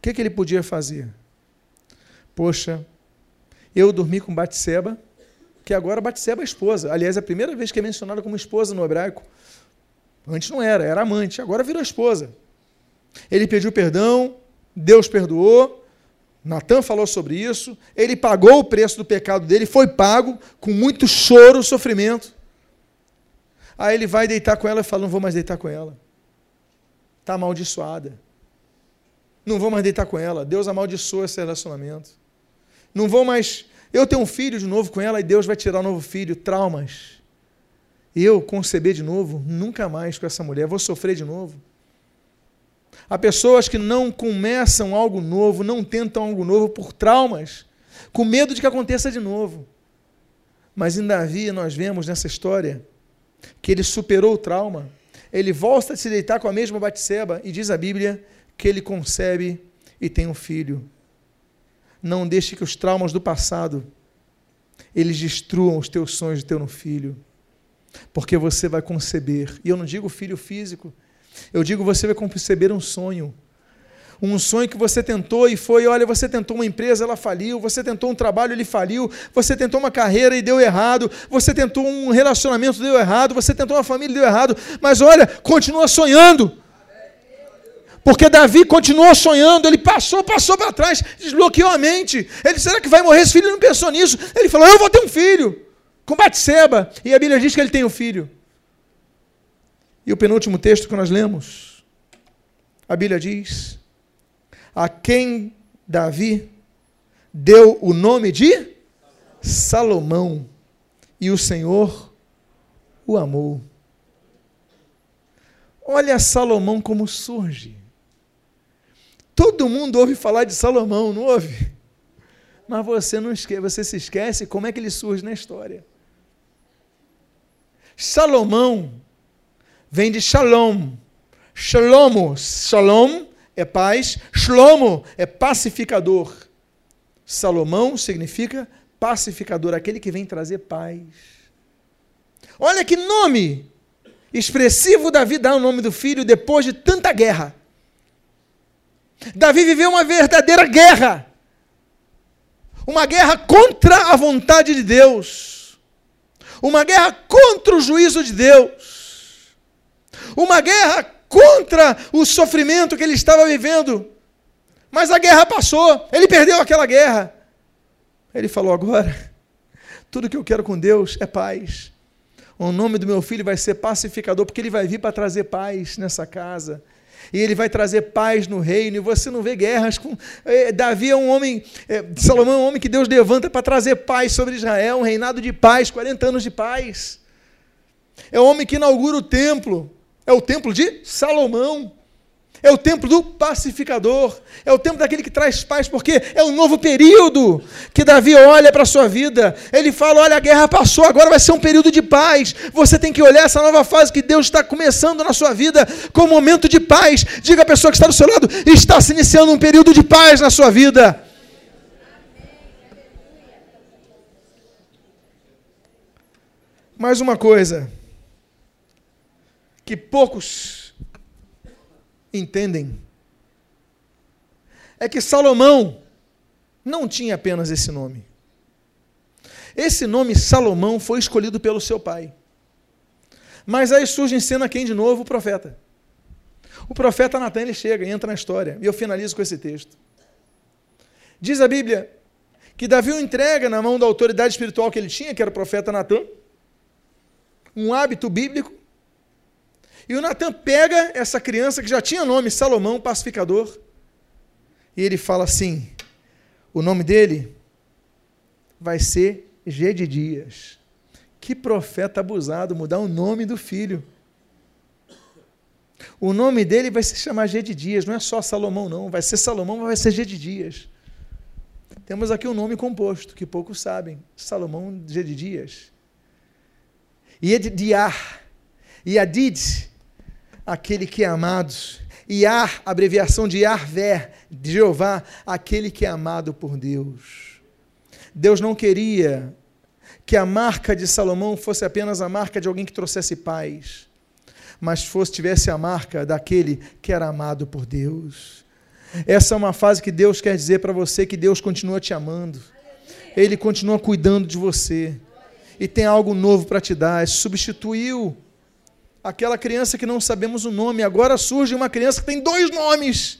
Que, que ele podia fazer? Poxa, eu dormi com Batseba, que agora Batseba é esposa. Aliás, é a primeira vez que é mencionada como esposa no hebraico. Antes não era, era amante, agora virou esposa. Ele pediu perdão, Deus perdoou, Natan falou sobre isso, ele pagou o preço do pecado dele, foi pago com muito choro, sofrimento. Aí ele vai deitar com ela e fala: Não vou mais deitar com ela. Está amaldiçoada. Não vou mais deitar com ela. Deus amaldiçoa esse relacionamento. Não vou mais. Eu tenho um filho de novo com ela e Deus vai tirar um novo filho. Traumas. Eu conceber de novo, nunca mais com essa mulher. Vou sofrer de novo. Há pessoas que não começam algo novo, não tentam algo novo por traumas, com medo de que aconteça de novo. Mas em Davi nós vemos nessa história que ele superou o trauma. Ele volta a se deitar com a mesma Batseba e diz a Bíblia que ele concebe e tem um filho. Não deixe que os traumas do passado eles destruam os teus sonhos de ter um filho. Porque você vai conceber. E eu não digo filho físico, eu digo, você vai conceber um sonho. Um sonho que você tentou e foi, olha, você tentou uma empresa, ela faliu, você tentou um trabalho, ele faliu, você tentou uma carreira e deu errado, você tentou um relacionamento, deu errado, você tentou uma família, deu errado, mas olha, continua sonhando. Porque Davi continuou sonhando, ele passou, passou para trás, desbloqueou a mente. Ele, será que vai morrer? Esse filho não pensou nisso. Ele falou, eu vou ter um filho, com Batseba. E a Bíblia diz que ele tem um filho. E o penúltimo texto que nós lemos, a Bíblia diz: a quem Davi deu o nome de Salomão, e o Senhor o amou. Olha Salomão como surge. Todo mundo ouve falar de Salomão, não ouve? Mas você não esquece, você se esquece como é que ele surge na história. Salomão vem de shalom. Shalomo, shalom é paz, shlomo é pacificador. Salomão significa pacificador, aquele que vem trazer paz. Olha que nome expressivo Davi dá o nome do filho depois de tanta guerra. Davi viveu uma verdadeira guerra. Uma guerra contra a vontade de Deus. Uma guerra contra o juízo de Deus uma guerra contra o sofrimento que ele estava vivendo. Mas a guerra passou, ele perdeu aquela guerra. Ele falou: agora, tudo que eu quero com Deus é paz. O nome do meu filho vai ser pacificador, porque ele vai vir para trazer paz nessa casa. E ele vai trazer paz no reino, e você não vê guerras com. Eh, Davi é um homem, eh, Salomão é um homem que Deus levanta para trazer paz sobre Israel, um reinado de paz, 40 anos de paz. É o homem que inaugura o templo. É o templo de Salomão. É o templo do pacificador. É o templo daquele que traz paz, porque é um novo período que Davi olha para a sua vida. Ele fala: olha, a guerra passou, agora vai ser um período de paz. Você tem que olhar essa nova fase que Deus está começando na sua vida como um momento de paz. Diga à pessoa que está do seu lado: está se iniciando um período de paz na sua vida. Mais uma coisa que poucos entendem é que Salomão não tinha apenas esse nome. Esse nome Salomão foi escolhido pelo seu pai. Mas aí surge em cena quem de novo? O profeta. O profeta Natan ele chega e entra na história. E eu finalizo com esse texto. Diz a Bíblia que Davi o entrega na mão da autoridade espiritual que ele tinha, que era o profeta Natan, um hábito bíblico, e o Natan pega essa criança que já tinha nome, Salomão, pacificador, e ele fala assim: o nome dele vai ser Gedidias. Que profeta abusado, mudar o nome do filho. O nome dele vai se chamar Gedidias, não é só Salomão, não. Vai ser Salomão, mas vai ser Gedidias. Temos aqui um nome composto, que poucos sabem. Salomão Gedidias. E Edidiar Yadid, aquele que é amado. Iar, abreviação de Yarvé, de Jeová, aquele que é amado por Deus. Deus não queria que a marca de Salomão fosse apenas a marca de alguém que trouxesse paz, mas fosse tivesse a marca daquele que era amado por Deus. Essa é uma fase que Deus quer dizer para você que Deus continua te amando. Ele continua cuidando de você e tem algo novo para te dar. Substituiu aquela criança que não sabemos o nome, agora surge uma criança que tem dois nomes.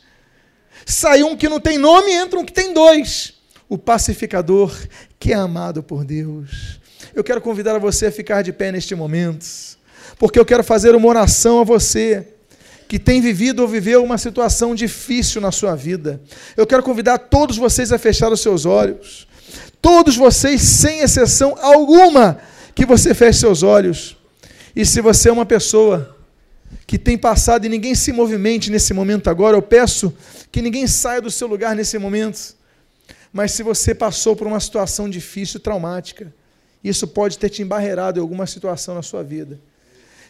Saiu um que não tem nome, entra um que tem dois. O pacificador que é amado por Deus. Eu quero convidar você a ficar de pé neste momento, porque eu quero fazer uma oração a você que tem vivido ou viveu uma situação difícil na sua vida. Eu quero convidar todos vocês a fechar os seus olhos. Todos vocês, sem exceção alguma, que você feche seus olhos. E se você é uma pessoa que tem passado e ninguém se movimente nesse momento agora, eu peço que ninguém saia do seu lugar nesse momento. Mas se você passou por uma situação difícil, traumática, isso pode ter te embarreirado em alguma situação na sua vida.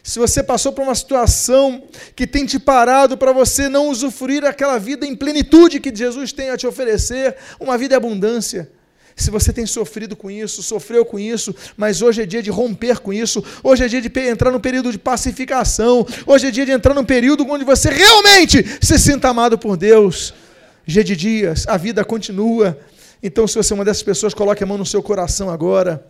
Se você passou por uma situação que tem te parado para você não usufruir aquela vida em plenitude que Jesus tem a te oferecer, uma vida em abundância, se você tem sofrido com isso, sofreu com isso, mas hoje é dia de romper com isso, hoje é dia de entrar num período de pacificação, hoje é dia de entrar num período onde você realmente se sinta amado por Deus. Dia de dias, a vida continua. Então, se você é uma dessas pessoas, coloque a mão no seu coração agora.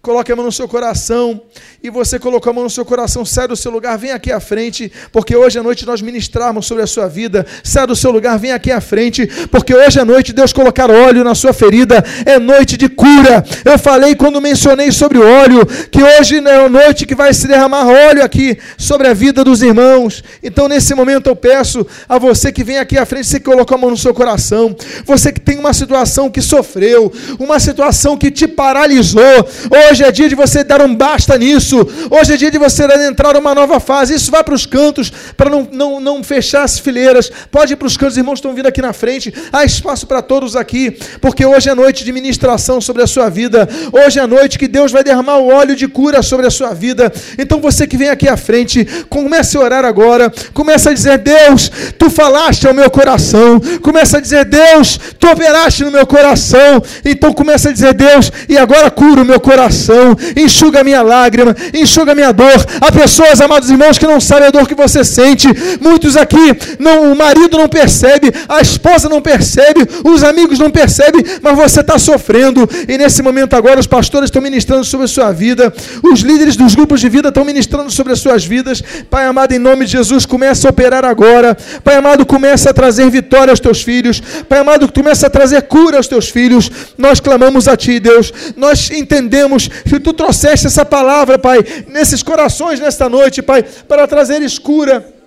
Coloque a mão no seu coração. E você colocou a mão no seu coração, sai do seu lugar, vem aqui à frente, porque hoje à noite nós ministrarmos sobre a sua vida. Sai do seu lugar, vem aqui à frente, porque hoje à noite Deus colocar óleo na sua ferida. É noite de cura. Eu falei quando mencionei sobre o óleo, que hoje é a noite que vai se derramar óleo aqui sobre a vida dos irmãos. Então, nesse momento, eu peço a você que vem aqui à frente, você que colocou a mão no seu coração, você que tem uma situação que sofreu, uma situação que te paralisou. Hoje é dia de você dar um basta nisso. Hoje é dia de você entrar numa nova fase. Isso vai para os cantos, para não, não, não fechar as fileiras. Pode ir para os cantos, os irmãos estão vindo aqui na frente. Há espaço para todos aqui, porque hoje é noite de ministração sobre a sua vida. Hoje é noite que Deus vai derramar o óleo de cura sobre a sua vida. Então você que vem aqui à frente, comece a orar agora. Comece a dizer: Deus, tu falaste ao meu coração. Comece a dizer: Deus, tu operaste no meu coração. Então comece a dizer: Deus, e agora cura o meu coração coração, enxuga a minha lágrima, enxuga a minha dor. Há pessoas, amados irmãos, que não sabem a dor que você sente. Muitos aqui, não, o marido não percebe, a esposa não percebe, os amigos não percebem, mas você está sofrendo. E nesse momento agora, os pastores estão ministrando sobre a sua vida, os líderes dos grupos de vida estão ministrando sobre as suas vidas. Pai amado, em nome de Jesus, começa a operar agora. Pai amado, começa a trazer vitória aos teus filhos. Pai amado, começa a trazer cura aos teus filhos. Nós clamamos a Ti, Deus. Nós entendemos que tu trouxeste essa palavra, Pai, nesses corações nesta noite, Pai, para trazer escura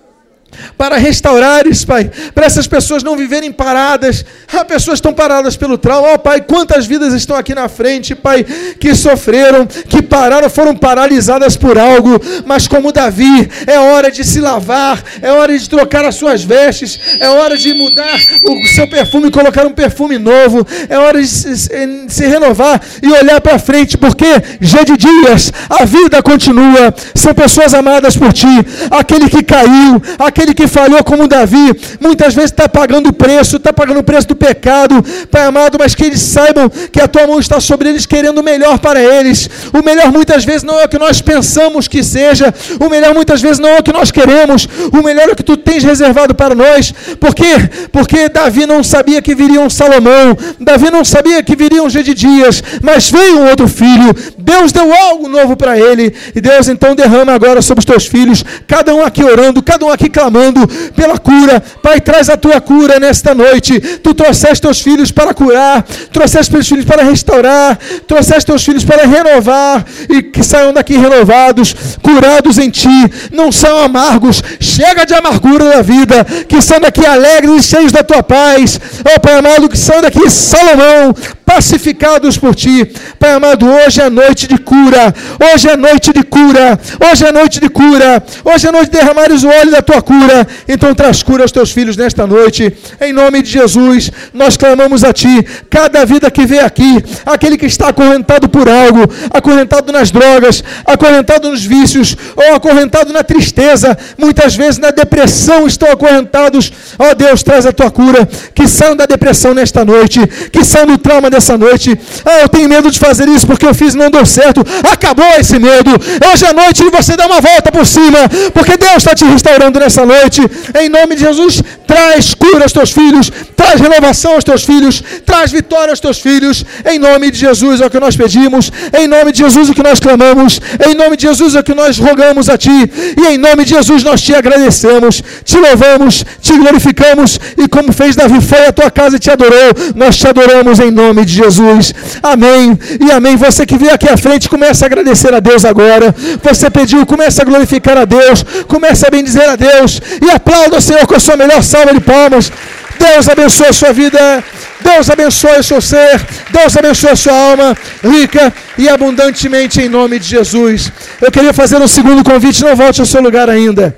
para restaurares, Pai, para essas pessoas não viverem paradas. Há pessoas estão paradas pelo trauma. Ó, oh, Pai, quantas vidas estão aqui na frente, Pai, que sofreram, que pararam, foram paralisadas por algo, mas como Davi, é hora de se lavar, é hora de trocar as suas vestes, é hora de mudar o seu perfume e colocar um perfume novo, é hora de se, renovar e olhar para frente, porque já de dias a vida continua. São pessoas amadas por ti, aquele que caiu, aquele aquele que falhou como Davi, muitas vezes está pagando o preço, está pagando o preço do pecado, Pai amado, mas que eles saibam que a tua mão está sobre eles, querendo o melhor para eles. O melhor muitas vezes não é o que nós pensamos que seja, o melhor muitas vezes não é o que nós queremos, o melhor é o que tu tens reservado para nós. Por quê? Porque Davi não sabia que viria um Salomão, Davi não sabia que viria um Gedidias, mas veio um outro filho. Deus deu algo novo para ele, e Deus então derrama agora sobre os teus filhos, cada um aqui orando, cada um aqui clamando clamando pela cura. Pai, traz a tua cura nesta noite. Tu trouxeste teus filhos para curar, trouxeste teus filhos para restaurar, trouxeste teus filhos para renovar e que saiam daqui renovados, curados em ti. Não são amargos. Chega de amargura da vida, que saiam daqui alegres e cheios da tua paz. Ó oh, Pai amado, que saiam daqui Salomão, pacificados por ti. Pai amado, hoje é noite de cura, hoje é noite de cura, hoje é noite de cura, hoje é noite de derramares o óleo da tua cura. Então traz cura aos teus filhos nesta noite, em nome de Jesus. Nós clamamos a ti, cada vida que vem aqui, aquele que está acorrentado por algo, acorrentado nas drogas, acorrentado nos vícios, ou acorrentado na tristeza, muitas vezes na depressão estão acorrentados. Ó oh, Deus, traz a tua cura, que saiam da depressão nesta noite, que saiam do trauma dessa noite. Ah, eu tenho medo de fazer isso porque eu fiz e não deu certo. Acabou esse medo. Hoje à noite você dá uma volta por cima, porque Deus está te restaurando nessa noite. Em nome de Jesus, traz cura aos teus filhos, traz renovação aos teus filhos, traz vitória aos teus filhos. Em nome de Jesus é o que nós pedimos, em nome de Jesus é o que nós clamamos, em nome de Jesus é o que nós rogamos a Ti, e em nome de Jesus nós te agradecemos, te louvamos, te glorificamos, e como fez Davi, foi à tua casa e te adorou, nós te adoramos em nome de Jesus. Amém e amém. Você que veio aqui à frente, comece a agradecer a Deus agora. Você pediu, comece a glorificar a Deus, comece a bendizer a Deus, e aplauda o Senhor com a sua melhor salva de palmas. Deus abençoe a sua vida. Deus abençoe o seu ser. Deus abençoe a sua alma, rica e abundantemente em nome de Jesus. Eu queria fazer um segundo convite. Não volte ao seu lugar ainda.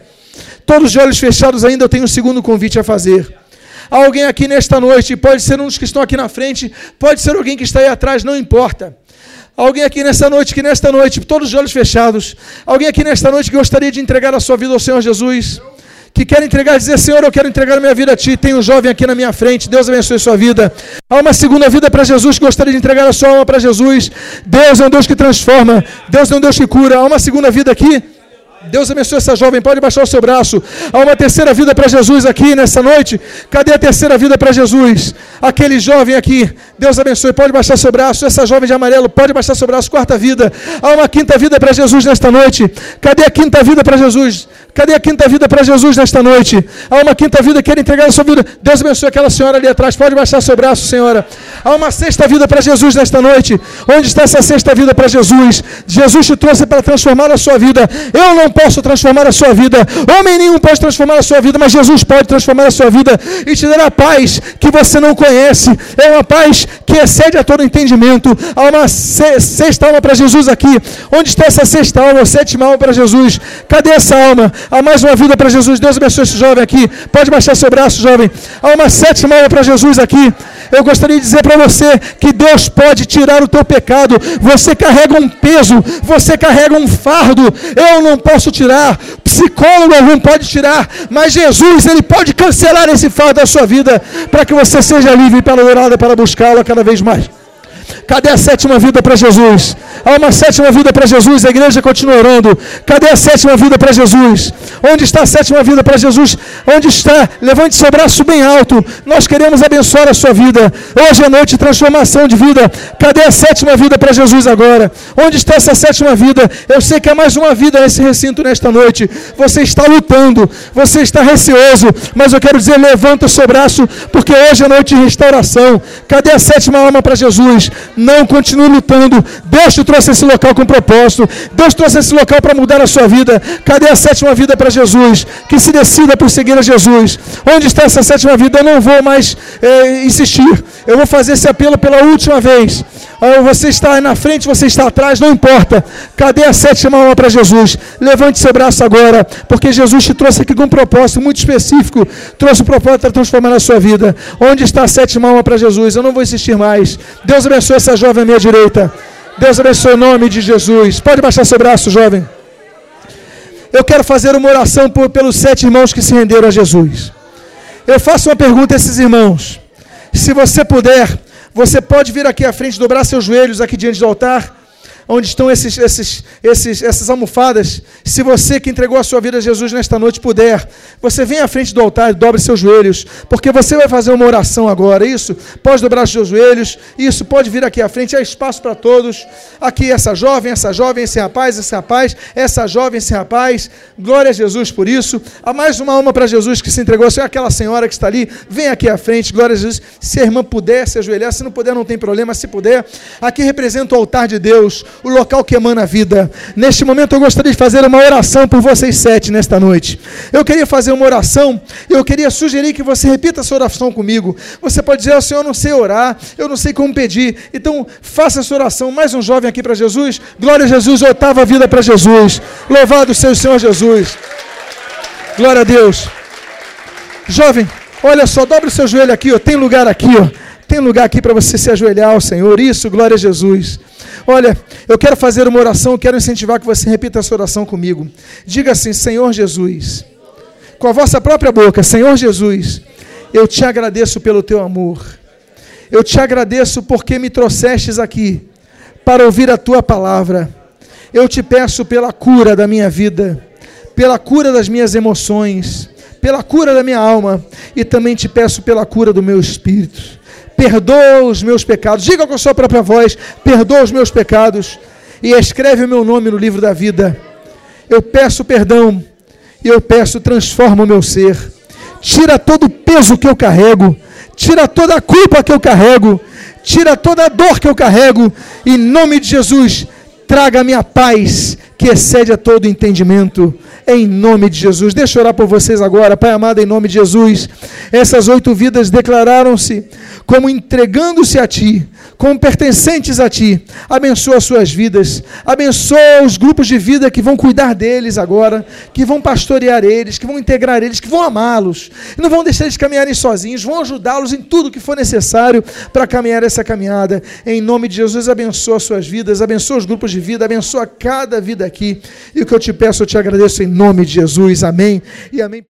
Todos de olhos fechados ainda, eu tenho um segundo convite a fazer. Alguém aqui nesta noite, pode ser um dos que estão aqui na frente, pode ser alguém que está aí atrás, não importa. Alguém aqui nesta noite, que nesta noite, todos os olhos fechados, alguém aqui nesta noite que gostaria de entregar a sua vida ao Senhor Jesus? que quer entregar, dizer, Senhor, eu quero entregar a minha vida a Ti. Tem um jovem aqui na minha frente, Deus abençoe sua vida. Há uma segunda vida para Jesus, que gostaria de entregar a sua alma para Jesus. Deus é um Deus que transforma, Deus é um Deus que cura. Há uma segunda vida aqui. Deus abençoe essa jovem, pode baixar o seu braço. Há uma terceira vida para Jesus aqui nessa noite. Cadê a terceira vida para Jesus? Aquele jovem aqui, Deus abençoe, pode baixar seu braço. Essa jovem de amarelo, pode baixar seu braço. Quarta vida. Há uma quinta vida para Jesus nesta noite. Cadê a quinta vida para Jesus? Cadê a quinta vida para Jesus nesta noite? Há uma quinta vida que quer entregar a sua vida. Deus abençoe aquela senhora ali atrás. Pode baixar seu braço, senhora. Há uma sexta vida para Jesus nesta noite. Onde está essa sexta vida para Jesus? Jesus te trouxe para transformar a sua vida. Eu não posso transformar a sua vida. Homem nenhum pode transformar a sua vida, mas Jesus pode transformar a sua vida e te dar a paz que você não conhece. É uma paz que excede a todo entendimento. Há uma sexta alma para Jesus aqui. Onde está essa sexta alma, sétima alma para Jesus? Cadê essa alma? Há mais uma vida para Jesus. Deus abençoe esse jovem aqui. Pode baixar seu braço, jovem. Há uma sétima alma para Jesus aqui. Eu gostaria de dizer para você que Deus pode tirar o teu pecado. Você carrega um peso, você carrega um fardo. Eu não posso tirar, psicólogo algum pode tirar, mas Jesus, ele pode cancelar esse fardo da sua vida para que você seja livre para adorá-lo para buscá-lo cada vez mais. Cadê a sétima vida para Jesus? Há uma sétima vida para Jesus, a igreja continua orando. Cadê a sétima vida para Jesus? Onde está a sétima vida para Jesus? Onde está? Levante seu braço bem alto. Nós queremos abençoar a sua vida. Hoje é noite transformação de vida. Cadê a sétima vida para Jesus agora? Onde está essa sétima vida? Eu sei que há mais uma vida nesse recinto nesta noite. Você está lutando, você está receoso, mas eu quero dizer: levanta o seu braço, porque hoje é noite de restauração. Cadê a sétima alma para Jesus? Não continue lutando. Deus te trouxe esse local com propósito. Deus trouxe esse local para mudar a sua vida. Cadê a sétima vida para Jesus? Que se decida por seguir a Jesus. Onde está essa sétima vida? Eu não vou mais é, insistir. Eu vou fazer esse apelo pela última vez. Ah, você está na frente, você está atrás, não importa. Cadê a sétima alma para Jesus? Levante seu braço agora, porque Jesus te trouxe aqui com um propósito muito específico. Trouxe um propósito para transformar a sua vida. Onde está a sétima alma para Jesus? Eu não vou insistir mais. Deus abençoe essa jovem à minha direita. Deus abençoe o nome de Jesus. Pode baixar seu braço, jovem. Eu quero fazer uma oração por, pelos sete irmãos que se renderam a Jesus. Eu faço uma pergunta a esses irmãos. Se você puder, você pode vir aqui à frente, dobrar seus joelhos aqui diante do altar onde estão esses, esses, esses, essas almofadas. Se você que entregou a sua vida a Jesus nesta noite puder, você vem à frente do altar e dobre seus joelhos, porque você vai fazer uma oração agora. Isso, pode dobrar seus joelhos. Isso, pode vir aqui à frente. Há espaço para todos. Aqui, essa jovem, essa jovem, esse rapaz, esse rapaz, essa jovem, esse rapaz. Glória a Jesus por isso. Há mais uma alma para Jesus que se entregou. Se é aquela senhora que está ali, vem aqui à frente. Glória a Jesus. Se a irmã puder se ajoelhar, se não puder, não tem problema. Se puder, aqui representa o altar de Deus o local que emana a vida. Neste momento eu gostaria de fazer uma oração por vocês sete nesta noite. Eu queria fazer uma oração, eu queria sugerir que você repita essa oração comigo. Você pode dizer, oh, Senhor, eu não sei orar, eu não sei como pedir. Então, faça essa oração. Mais um jovem aqui para Jesus. Glória a Jesus, oitava vida para Jesus. Louvado seja o Senhor Jesus. Glória a Deus. Jovem, olha só, dobre o seu joelho aqui, ó. Tem lugar aqui, ó. Tem lugar aqui para você se ajoelhar ao Senhor. Isso, glória a Jesus. Olha, eu quero fazer uma oração, quero incentivar que você repita essa oração comigo. Diga assim: Senhor Jesus, com a vossa própria boca, Senhor Jesus, eu te agradeço pelo teu amor. Eu te agradeço porque me trouxestes aqui para ouvir a tua palavra. Eu te peço pela cura da minha vida, pela cura das minhas emoções, pela cura da minha alma e também te peço pela cura do meu espírito. Perdoa os meus pecados. Diga com a sua própria voz: perdoa os meus pecados e escreve o meu nome no livro da vida. Eu peço perdão e eu peço transforma o meu ser. Tira todo o peso que eu carrego, tira toda a culpa que eu carrego, tira toda a dor que eu carrego. Em nome de Jesus, traga a paz que excede a todo entendimento em nome de Jesus. Deixa eu orar por vocês agora, Pai amado, em nome de Jesus. Essas oito vidas declararam-se como entregando-se a Ti, como pertencentes a Ti. Abençoa as suas vidas, abençoa os grupos de vida que vão cuidar deles agora, que vão pastorear eles, que vão integrar eles, que vão amá-los, não vão deixar eles caminharem sozinhos, vão ajudá-los em tudo que for necessário para caminhar essa caminhada. Em nome de Jesus, abençoa as suas vidas, abençoa os grupos de vida, abençoa cada vida aqui. E o que eu te peço, eu te agradeço em nome de Jesus. Amém e amém.